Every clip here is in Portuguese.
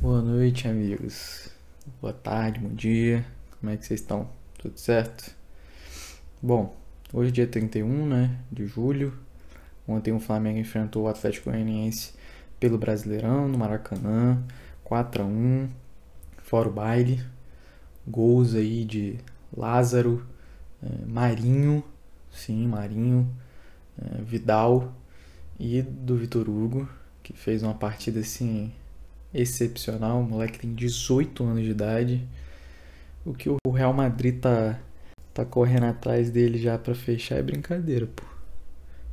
Boa noite, amigos. Boa tarde, bom dia. Como é que vocês estão? Tudo certo? Bom, hoje é dia 31, né, de julho. Ontem o Flamengo enfrentou o Atlético Goianiense pelo Brasileirão no Maracanã, 4 a 1, fora o baile. Gols aí de Lázaro, é, Marinho, sim, Marinho, é, Vidal e do Vitor Hugo, que fez uma partida assim excepcional. O moleque tem 18 anos de idade. O que o Real Madrid tá, tá correndo atrás dele já para fechar é brincadeira, pô.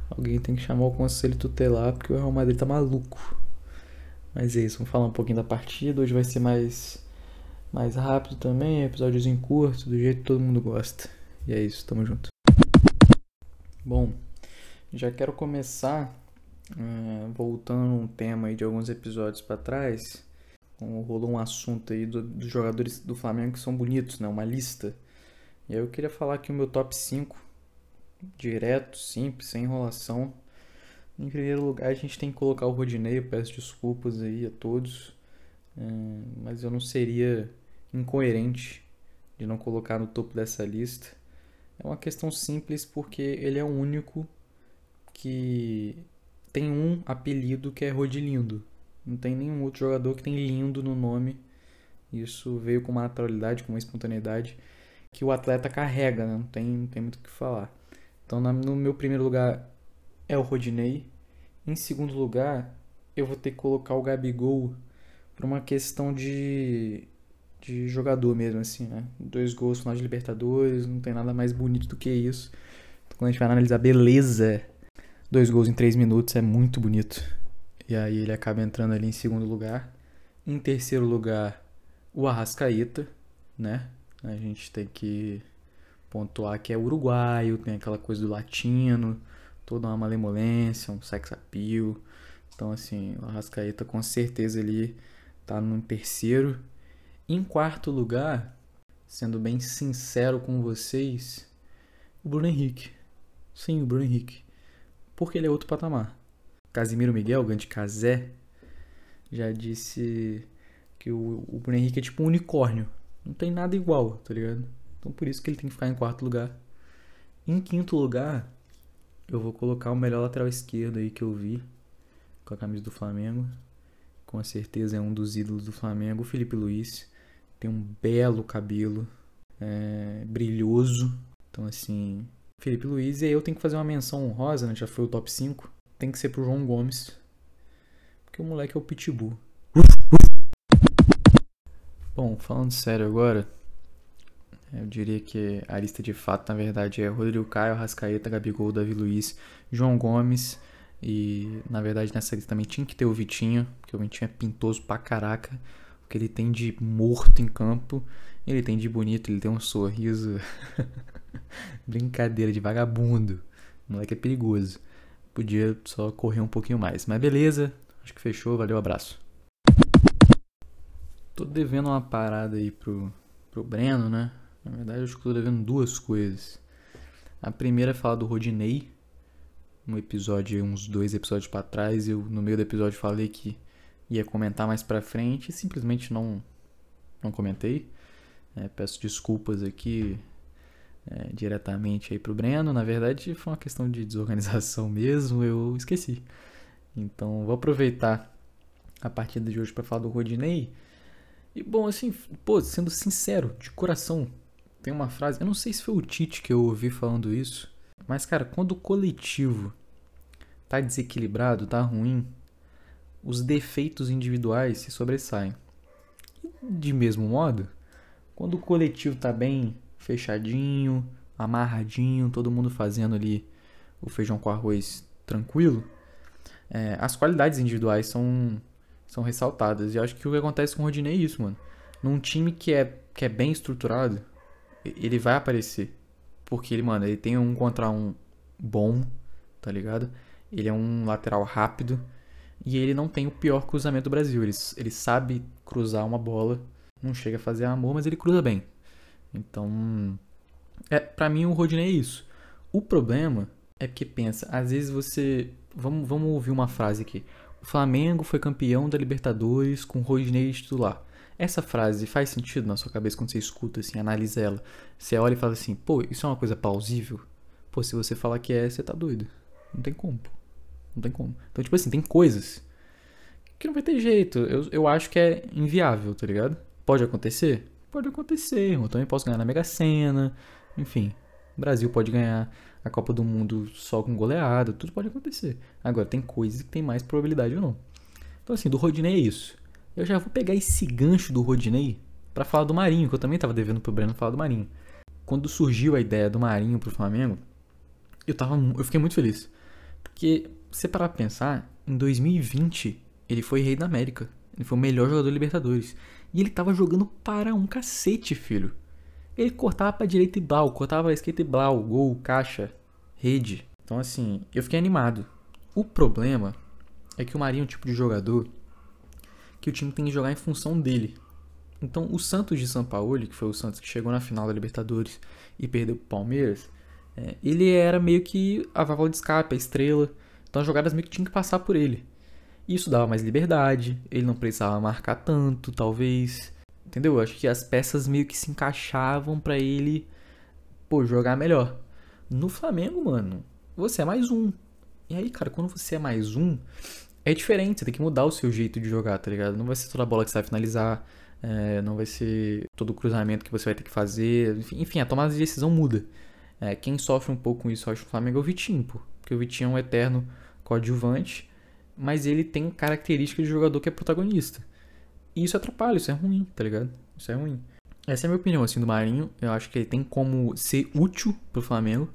Alguém tem que chamar o conselho tutelar porque o Real Madrid tá maluco. Mas é isso, vamos falar um pouquinho da partida. Hoje vai ser mais, mais rápido também, episódiozinho curto, do jeito que todo mundo gosta. E é isso, tamo junto. Bom, já quero começar uh, voltando um tema aí de alguns episódios para trás. Rolou um assunto aí do, dos jogadores do Flamengo que são bonitos, né? Uma lista. E aí eu queria falar aqui o meu top 5, direto, simples, sem enrolação. Em primeiro lugar, a gente tem que colocar o Rodinei. Peço desculpas aí a todos, uh, mas eu não seria incoerente de não colocar no topo dessa lista. É uma questão simples porque ele é o único que tem um apelido que é Rodilindo. Não tem nenhum outro jogador que tem lindo no nome. Isso veio com uma naturalidade, com uma espontaneidade que o atleta carrega, né? não, tem, não tem muito o que falar. Então, no meu primeiro lugar é o Rodinei. Em segundo lugar, eu vou ter que colocar o Gabigol por uma questão de de jogador mesmo, assim, né? Dois gols final de Libertadores, não tem nada mais bonito do que isso. Então, quando a gente vai analisar beleza, dois gols em três minutos é muito bonito. E aí ele acaba entrando ali em segundo lugar. Em terceiro lugar, o Arrascaeta, né? A gente tem que pontuar que é uruguaio, tem aquela coisa do latino, toda uma malemolência, um sex appeal. Então, assim, o Arrascaeta com certeza ele tá no terceiro em quarto lugar, sendo bem sincero com vocês, o Bruno Henrique. Sim, o Bruno Henrique. Porque ele é outro patamar. Casimiro Miguel, Gante Casé, já disse que o Bruno Henrique é tipo um unicórnio. Não tem nada igual, tá ligado? Então por isso que ele tem que ficar em quarto lugar. Em quinto lugar, eu vou colocar o melhor lateral esquerdo aí que eu vi com a camisa do Flamengo. Com certeza é um dos ídolos do Flamengo, o Felipe Luiz tem um belo cabelo, é, brilhoso. Então, assim, Felipe Luiz. E aí eu tenho que fazer uma menção honrosa, né? Já foi o top 5. Tem que ser pro João Gomes. Porque o moleque é o Pitbull. Bom, falando sério agora, eu diria que a lista de fato, na verdade, é Rodrigo Caio, Rascaeta, Gabigol, Davi Luiz, João Gomes. E, na verdade, nessa lista também tinha que ter o Vitinho, porque o Vitinho é pintoso pra caraca que ele tem de morto em campo, ele tem de bonito, ele tem um sorriso. Brincadeira de vagabundo. O moleque é perigoso. Podia só correr um pouquinho mais. Mas beleza, acho que fechou. Valeu, abraço. Tô devendo uma parada aí pro, pro Breno, né? Na verdade, acho que tô devendo duas coisas. A primeira é falar do Rodinei. Um episódio, uns dois episódios para trás, eu no meio do episódio falei que ia comentar mais pra frente e simplesmente não, não comentei. É, peço desculpas aqui é, diretamente aí pro Breno. Na verdade, foi uma questão de desorganização mesmo, eu esqueci. Então, vou aproveitar a partida de hoje para falar do Rodinei. E bom, assim, pô, sendo sincero, de coração, tem uma frase, eu não sei se foi o Tite que eu ouvi falando isso, mas cara, quando o coletivo tá desequilibrado, tá ruim, os defeitos individuais se sobressaem. De mesmo modo, quando o coletivo está bem fechadinho, amarradinho, todo mundo fazendo ali o feijão com arroz tranquilo, é, as qualidades individuais são, são ressaltadas. E eu acho que o que acontece com o Rodinei é isso, mano. Num time que é, que é bem estruturado, ele vai aparecer. Porque ele, mano, ele tem um contra um bom, tá ligado? Ele é um lateral rápido e ele não tem o pior cruzamento do Brasil. Ele, ele sabe cruzar uma bola, não chega a fazer amor, mas ele cruza bem. Então, é, para mim o Rodinei é isso. O problema é porque pensa, às vezes você. Vamos, vamos ouvir uma frase aqui. O Flamengo foi campeão da Libertadores com o Rodinei titular. Essa frase faz sentido na sua cabeça quando você escuta, assim, analisa ela. Você olha e fala assim, pô, isso é uma coisa plausível? Pô, se você falar que é, você tá doido. Não tem como. Não tem como. Então, tipo assim, tem coisas que não vai ter jeito. Eu, eu acho que é inviável, tá ligado? Pode acontecer? Pode acontecer. Eu também posso ganhar na Mega Sena. Enfim, o Brasil pode ganhar a Copa do Mundo só com goleada. Tudo pode acontecer. Agora, tem coisas que tem mais probabilidade ou não. Então, assim, do Rodinei é isso. Eu já vou pegar esse gancho do Rodinei para falar do Marinho, que eu também tava devendo pro Breno falar do Marinho. Quando surgiu a ideia do Marinho pro Flamengo, eu, tava, eu fiquei muito feliz. Porque, você parar pra pensar, em 2020 ele foi rei da América. Ele foi o melhor jogador da Libertadores. E ele tava jogando para um cacete, filho. Ele cortava pra direita e blau, cortava pra esquerda e blau, gol, caixa, rede. Então, assim, eu fiquei animado. O problema é que o Marinho é um tipo de jogador que o time tem que jogar em função dele. Então, o Santos de São Paulo, que foi o Santos que chegou na final da Libertadores e perdeu pro Palmeiras, é, ele era meio que a válvula de escape, a estrela. Então, as jogadas meio que tinham que passar por ele. Isso dava mais liberdade, ele não precisava marcar tanto, talvez. Entendeu? Eu acho que as peças meio que se encaixavam para ele, pô, jogar melhor. No Flamengo, mano, você é mais um. E aí, cara, quando você é mais um, é diferente, você tem que mudar o seu jeito de jogar, tá ligado? Não vai ser toda a bola que você vai finalizar, é, não vai ser todo o cruzamento que você vai ter que fazer. Enfim, a tomada de decisão muda. É, quem sofre um pouco com isso, eu acho, no Flamengo é o Vitinho, pô. Porque o Vitinho é um eterno coadjuvante mas ele tem características de jogador que é protagonista. E isso atrapalha, isso é ruim, tá ligado? Isso é ruim. Essa é a minha opinião, assim, do Marinho. Eu acho que ele tem como ser útil pro Flamengo,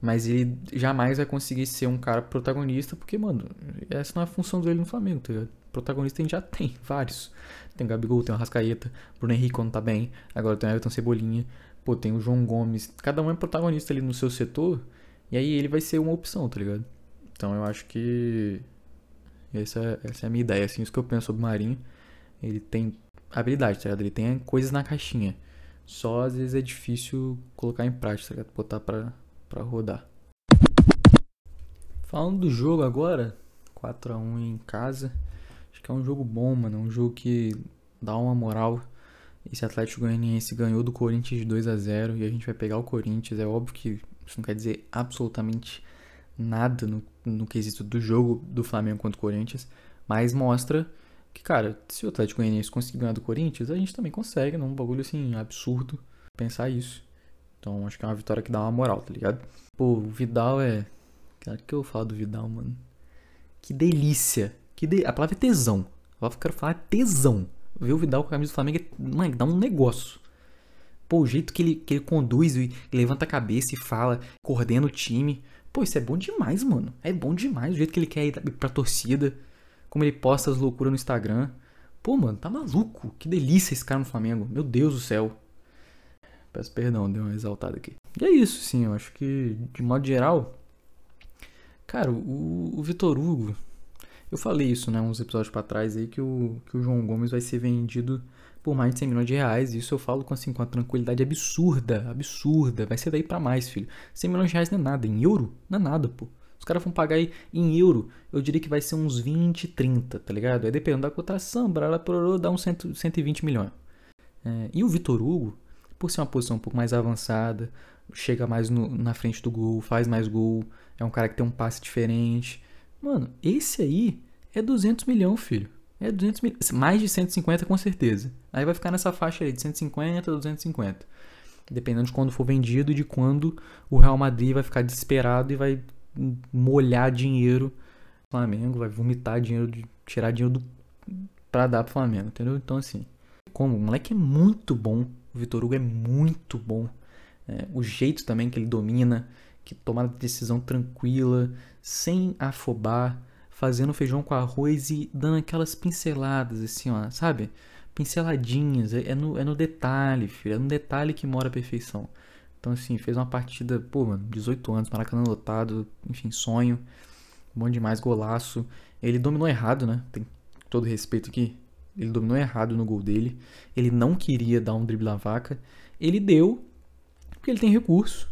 mas ele jamais vai conseguir ser um cara protagonista, porque, mano, essa não é a função dele no Flamengo, tá ligado? Protagonista a gente já tem, vários. Tem o Gabigol, tem o Rascaeta, Bruno Henrique quando tá bem, agora tem o Everton Cebolinha, pô, tem o João Gomes. Cada um é protagonista ali no seu setor, e aí ele vai ser uma opção, tá ligado? Então eu acho que essa, essa é a minha ideia, assim, isso que eu penso sobre o Marinho. Ele tem habilidade, tá ligado? Ele tem coisas na caixinha. Só às vezes é difícil colocar em prática, tá ligado? Botar pra, pra rodar. Falando do jogo agora, 4x1 em casa. Acho que é um jogo bom, mano. É um jogo que dá uma moral. Esse Atlético Goianiense ganhou do Corinthians de 2 a 0 e a gente vai pegar o Corinthians. É óbvio que isso não quer dizer absolutamente nada no, no quesito do jogo do Flamengo contra o Corinthians, mas mostra que, cara, se o Atlético Goianiense conseguir ganhar do Corinthians, a gente também consegue, num bagulho assim, absurdo pensar isso. Então acho que é uma vitória que dá uma moral, tá ligado? Pô, o Vidal é. Cara, o que eu falo do Vidal, mano? Que delícia! Que de... A palavra é tesão. Eu quero falar tesão. Ver o Vidal com a camisa do Flamengo é. Mano, dá um negócio. Pô, o jeito que ele, que ele conduz e levanta a cabeça e fala, coordena o time. Pô, isso é bom demais, mano. É bom demais o jeito que ele quer ir pra torcida. Como ele posta as loucuras no Instagram. Pô, mano, tá maluco. Que delícia esse cara no Flamengo. Meu Deus do céu. Peço perdão, deu uma exaltada aqui. E é isso, sim. Eu acho que, de modo geral. Cara, o, o Vitor Hugo. Eu falei isso, né, uns episódios para trás aí, que o, que o João Gomes vai ser vendido por mais de 100 milhões de reais. Isso eu falo com, assim, com uma tranquilidade absurda, absurda. Vai ser daí para mais, filho. 100 milhões de reais não é nada. Em euro, não é nada, pô. Os caras vão pagar aí em euro, eu diria que vai ser uns 20, 30, tá ligado? Aí dependendo da cotação, pororô, dá uns 100, 120 milhões. É, e o Vitor Hugo, por ser uma posição um pouco mais avançada, chega mais no, na frente do gol, faz mais gol, é um cara que tem um passe diferente. Mano, esse aí é 200 milhões, filho. É 200 mil, mais de 150 com certeza. Aí vai ficar nessa faixa aí de 150 a 250. Dependendo de quando for vendido e de quando o Real Madrid vai ficar desesperado e vai molhar dinheiro. O Flamengo vai vomitar dinheiro, tirar dinheiro do, pra dar pro Flamengo, entendeu? Então assim, como o moleque é muito bom, o Vitor Hugo é muito bom. É, o jeito também que ele domina, que toma a decisão tranquila, sem afobar fazendo feijão com arroz e dando aquelas pinceladas, assim, ó, sabe? Pinceladinhas, é, é no, é no detalhe, filho, é no detalhe que mora a perfeição. Então, assim, fez uma partida, pô, mano, 18 anos, Maracanã lotado, enfim, sonho, bom demais, golaço. Ele dominou errado, né? Tem todo respeito aqui. Ele dominou errado no gol dele. Ele não queria dar um drible à vaca. Ele deu, porque ele tem recurso.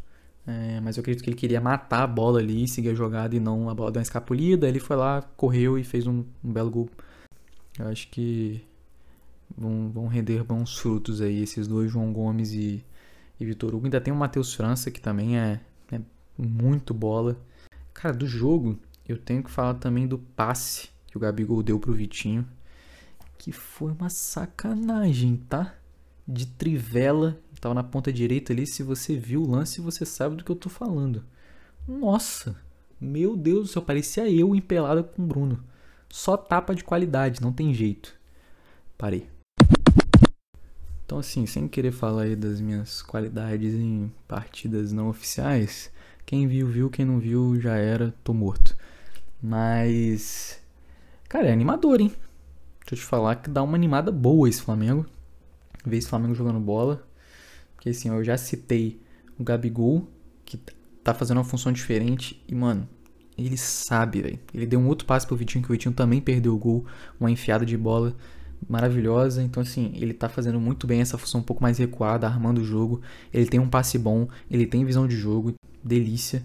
É, mas eu acredito que ele queria matar a bola ali, seguir a jogada e não a bola dar uma escapulida. Ele foi lá, correu e fez um, um belo gol. Eu acho que vão, vão render bons frutos aí esses dois, João Gomes e, e Vitor Hugo. Ainda tem o Matheus França, que também é, é muito bola. Cara, do jogo, eu tenho que falar também do passe que o Gabigol deu pro Vitinho. Que foi uma sacanagem, tá? De trivela. Tava na ponta direita ali. Se você viu o lance, você sabe do que eu tô falando. Nossa! Meu Deus do céu, parecia eu empelada com o Bruno. Só tapa de qualidade, não tem jeito. Parei. Então, assim, sem querer falar aí das minhas qualidades em partidas não oficiais, quem viu, viu, quem não viu, já era, tô morto. Mas. Cara, é animador, hein? Deixa eu te falar que dá uma animada boa esse Flamengo. Ver esse Flamengo jogando bola. Porque assim, eu já citei o Gabigol, que tá fazendo uma função diferente. E, mano, ele sabe, velho. Ele deu um outro passe pro Vitinho, que o Vitinho também perdeu o gol. Uma enfiada de bola maravilhosa. Então, assim, ele tá fazendo muito bem essa função um pouco mais recuada, armando o jogo. Ele tem um passe bom, ele tem visão de jogo, delícia.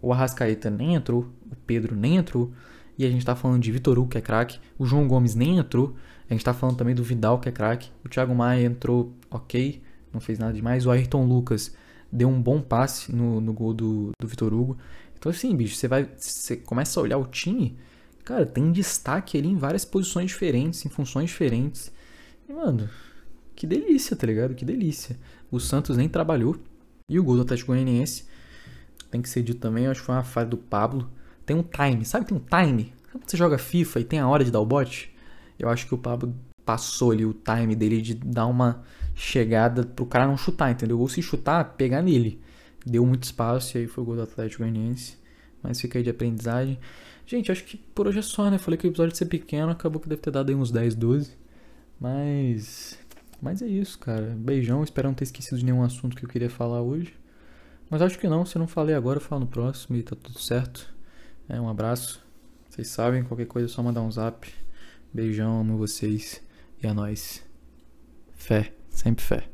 O Arrascaeta nem entrou, o Pedro nem entrou. E a gente tá falando de Vitor Hugo, que é craque. O João Gomes nem entrou. A gente tá falando também do Vidal, que é craque. O Thiago Maia entrou ok, não fez nada demais. O Ayrton Lucas deu um bom passe no, no gol do, do Vitor Hugo. Então, assim, bicho, você vai. Você começa a olhar o time cara, tem destaque ali em várias posições diferentes, em funções diferentes. E, mano, que delícia, tá ligado? Que delícia. O Santos nem trabalhou. E o gol do Atlético Goianiense, tem que ser dito também, acho que foi uma falha do Pablo. Tem um time, sabe tem um time? Sabe quando você joga FIFA e tem a hora de dar o bote? Eu acho que o Pablo passou ali o time dele de dar uma chegada pro cara não chutar, entendeu? Ou se chutar, pegar nele. Deu muito espaço e aí foi o gol do Atlético Goianiense. Mas fica aí de aprendizagem. Gente, acho que por hoje é só, né? Falei que o episódio ia ser pequeno, acabou que deve ter dado aí uns 10, 12. Mas. Mas é isso, cara. Beijão, espero não ter esquecido de nenhum assunto que eu queria falar hoje. Mas acho que não, se eu não falei agora, eu falo no próximo e tá tudo certo. É, um abraço. Vocês sabem, qualquer coisa é só mandar um zap. Beijão, amo vocês. E a é nós. Fé, Sempre fé.